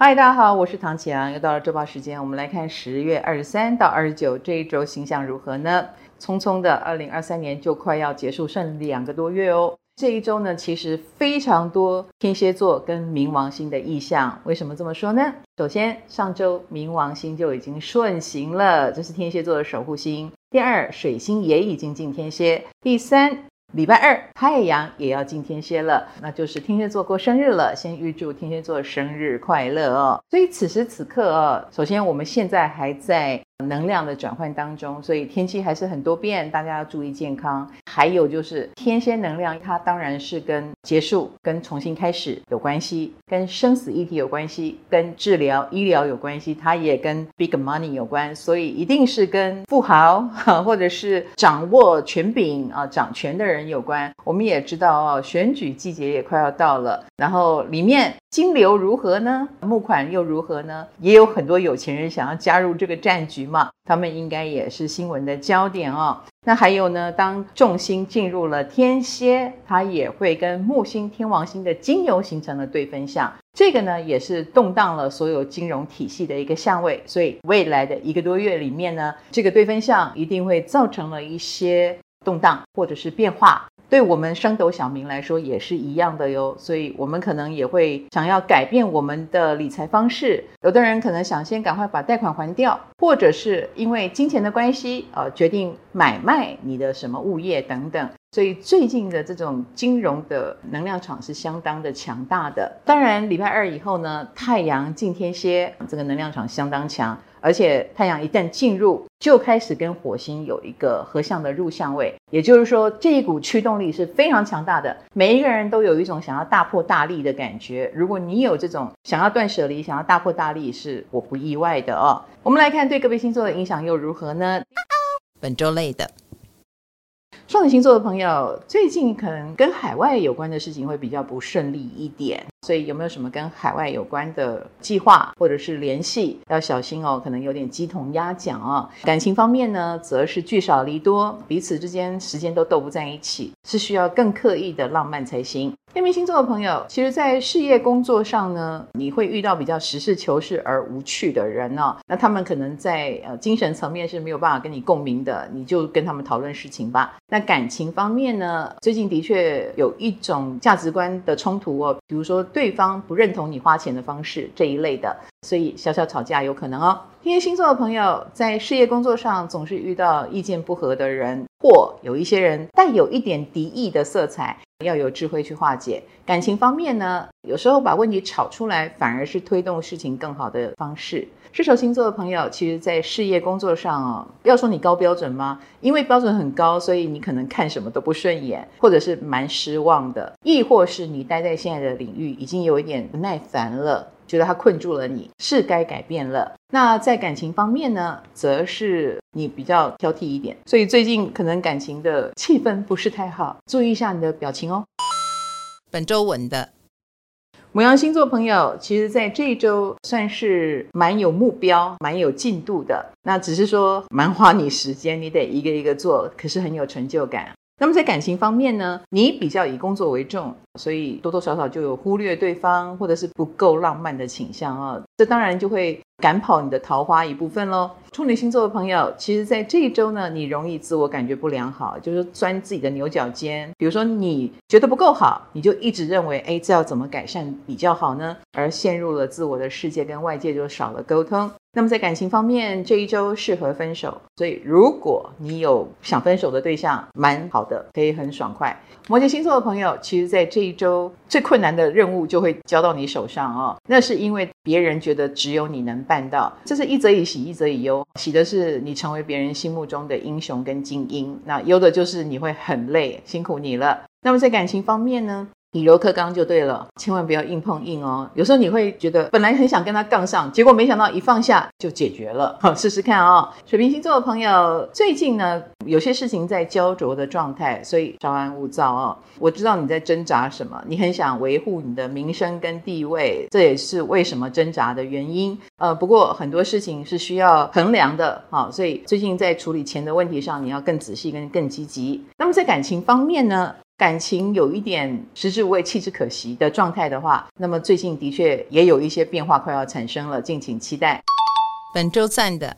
嗨，大家好，我是唐启阳，又到了周报时间，我们来看十月二十三到二十九这一周星象如何呢？匆匆的二零二三年就快要结束，剩两个多月哦。这一周呢，其实非常多天蝎座跟冥王星的意象。为什么这么说呢？首先，上周冥王星就已经顺行了，这是天蝎座的守护星。第二，水星也已经进天蝎。第三。礼拜二，太阳也要进天蝎了，那就是天蝎座过生日了。先预祝天蝎座生日快乐哦！所以此时此刻哦，首先我们现在还在。能量的转换当中，所以天气还是很多变，大家要注意健康。还有就是天蝎能量，它当然是跟结束、跟重新开始有关系，跟生死议题有关系，跟治疗医疗有关系，它也跟 big money 有关，所以一定是跟富豪 或者是掌握权柄啊、掌权的人有关。我们也知道哦，选举季节也快要到了，然后里面金流如何呢？募款又如何呢？也有很多有钱人想要加入这个战局。嘛，他们应该也是新闻的焦点哦。那还有呢，当重星进入了天蝎，它也会跟木星、天王星的金牛形成了对分相。这个呢，也是动荡了所有金融体系的一个相位。所以未来的一个多月里面呢，这个对分相一定会造成了一些动荡或者是变化。对我们升斗小民来说也是一样的哟，所以我们可能也会想要改变我们的理财方式。有的人可能想先赶快把贷款还掉，或者是因为金钱的关系，呃，决定买卖你的什么物业等等。所以最近的这种金融的能量场是相当的强大的。当然，礼拜二以后呢，太阳进天蝎，这个能量场相当强。而且太阳一旦进入，就开始跟火星有一个合相的入相位，也就是说，这一股驱动力是非常强大的。每一个人都有一种想要大破大立的感觉。如果你有这种想要断舍离、想要大破大立，是我不意外的哦。我们来看对个别星座的影响又如何呢？本周类的。双子星座的朋友，最近可能跟海外有关的事情会比较不顺利一点，所以有没有什么跟海外有关的计划或者是联系，要小心哦，可能有点鸡同鸭讲啊。感情方面呢，则是聚少离多，彼此之间时间都斗不在一起，是需要更刻意的浪漫才行。天秤星座的朋友，其实，在事业工作上呢，你会遇到比较实事求是而无趣的人哦。那他们可能在呃精神层面是没有办法跟你共鸣的，你就跟他们讨论事情吧。那感情方面呢，最近的确有一种价值观的冲突哦，比如说对方不认同你花钱的方式这一类的，所以小小吵架有可能哦。天蝎星座的朋友在事业工作上总是遇到意见不合的人，或有一些人带有一点敌意的色彩。要有智慧去化解。感情方面呢，有时候把问题吵出来，反而是推动事情更好的方式。射手星座的朋友，其实，在事业工作上哦，要说你高标准吗？因为标准很高，所以你可能看什么都不顺眼，或者是蛮失望的，亦或是你待在现在的领域已经有一点不耐烦了，觉得它困住了你，是该改变了。那在感情方面呢，则是你比较挑剔一点，所以最近可能感情的气氛不是太好，注意一下你的表情。本周稳的。母羊星座朋友，其实在这一周算是蛮有目标、蛮有进度的。那只是说蛮花你时间，你得一个一个做，可是很有成就感。那么在感情方面呢，你比较以工作为重，所以多多少少就有忽略对方或者是不够浪漫的倾向啊。这当然就会赶跑你的桃花一部分喽。处女星座的朋友，其实在这一周呢，你容易自我感觉不良好，就是钻自己的牛角尖。比如说你觉得不够好，你就一直认为，哎，这要怎么改善比较好呢？而陷入了自我的世界，跟外界就少了沟通。那么在感情方面，这一周适合分手，所以如果你有想分手的对象，蛮好的，可以很爽快。摩羯星座的朋友，其实在这一周最困难的任务就会交到你手上哦，那是因为别人觉得只有你能办到，这是一则以喜，一则以忧。喜的是你成为别人心目中的英雄跟精英，那忧的就是你会很累，辛苦你了。那么在感情方面呢？以柔克刚就对了，千万不要硬碰硬哦。有时候你会觉得本来很想跟他杠上，结果没想到一放下就解决了。好，试试看哦。水瓶星座的朋友，最近呢有些事情在焦灼的状态，所以稍安勿躁哦。我知道你在挣扎什么，你很想维护你的名声跟地位，这也是为什么挣扎的原因。呃，不过很多事情是需要衡量的，好，所以最近在处理钱的问题上，你要更仔细跟更积极。那么在感情方面呢？感情有一点食之无味弃之可惜的状态的话，那么最近的确也有一些变化快要产生了，敬请期待。本周赞的。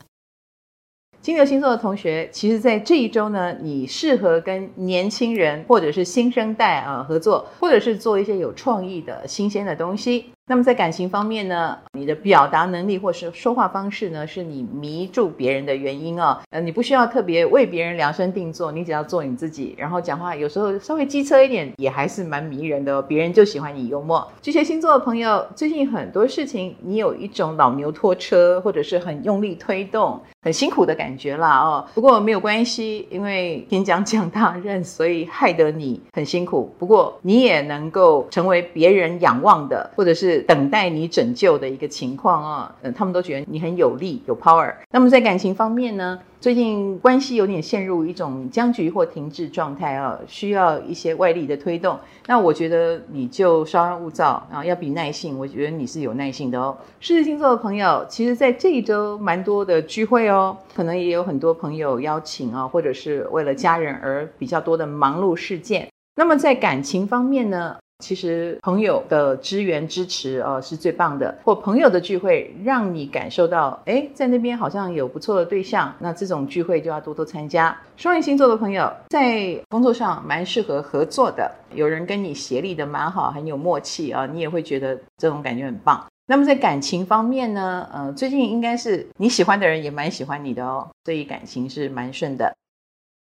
金牛星座的同学，其实，在这一周呢，你适合跟年轻人或者是新生代啊合作，或者是做一些有创意的新鲜的东西。那么在感情方面呢，你的表达能力或是说话方式呢，是你迷住别人的原因哦。呃，你不需要特别为别人量身定做，你只要做你自己，然后讲话有时候稍微机车一点，也还是蛮迷人的哦。别人就喜欢你幽默。巨蟹星座的朋友，最近很多事情你有一种老牛拖车，或者是很用力推动，很辛苦的感觉啦哦。不过没有关系，因为天将降大任，所以害得你很辛苦。不过你也能够成为别人仰望的，或者是。等待你拯救的一个情况啊，嗯，他们都觉得你很有力、有 power。那么在感情方面呢，最近关系有点陷入一种僵局或停滞状态啊，需要一些外力的推动。那我觉得你就稍安勿躁啊，要比耐性。我觉得你是有耐性的哦。狮子星座的朋友，其实在这一周蛮多的聚会哦，可能也有很多朋友邀请啊，或者是为了家人而比较多的忙碌事件。那么在感情方面呢？其实朋友的支援支持呃是最棒的，或朋友的聚会让你感受到，哎，在那边好像有不错的对象，那这种聚会就要多多参加。双鱼星座的朋友在工作上蛮适合合作的，有人跟你协力的蛮好，很有默契啊，你也会觉得这种感觉很棒。那么在感情方面呢，呃，最近应该是你喜欢的人也蛮喜欢你的哦，所以感情是蛮顺的。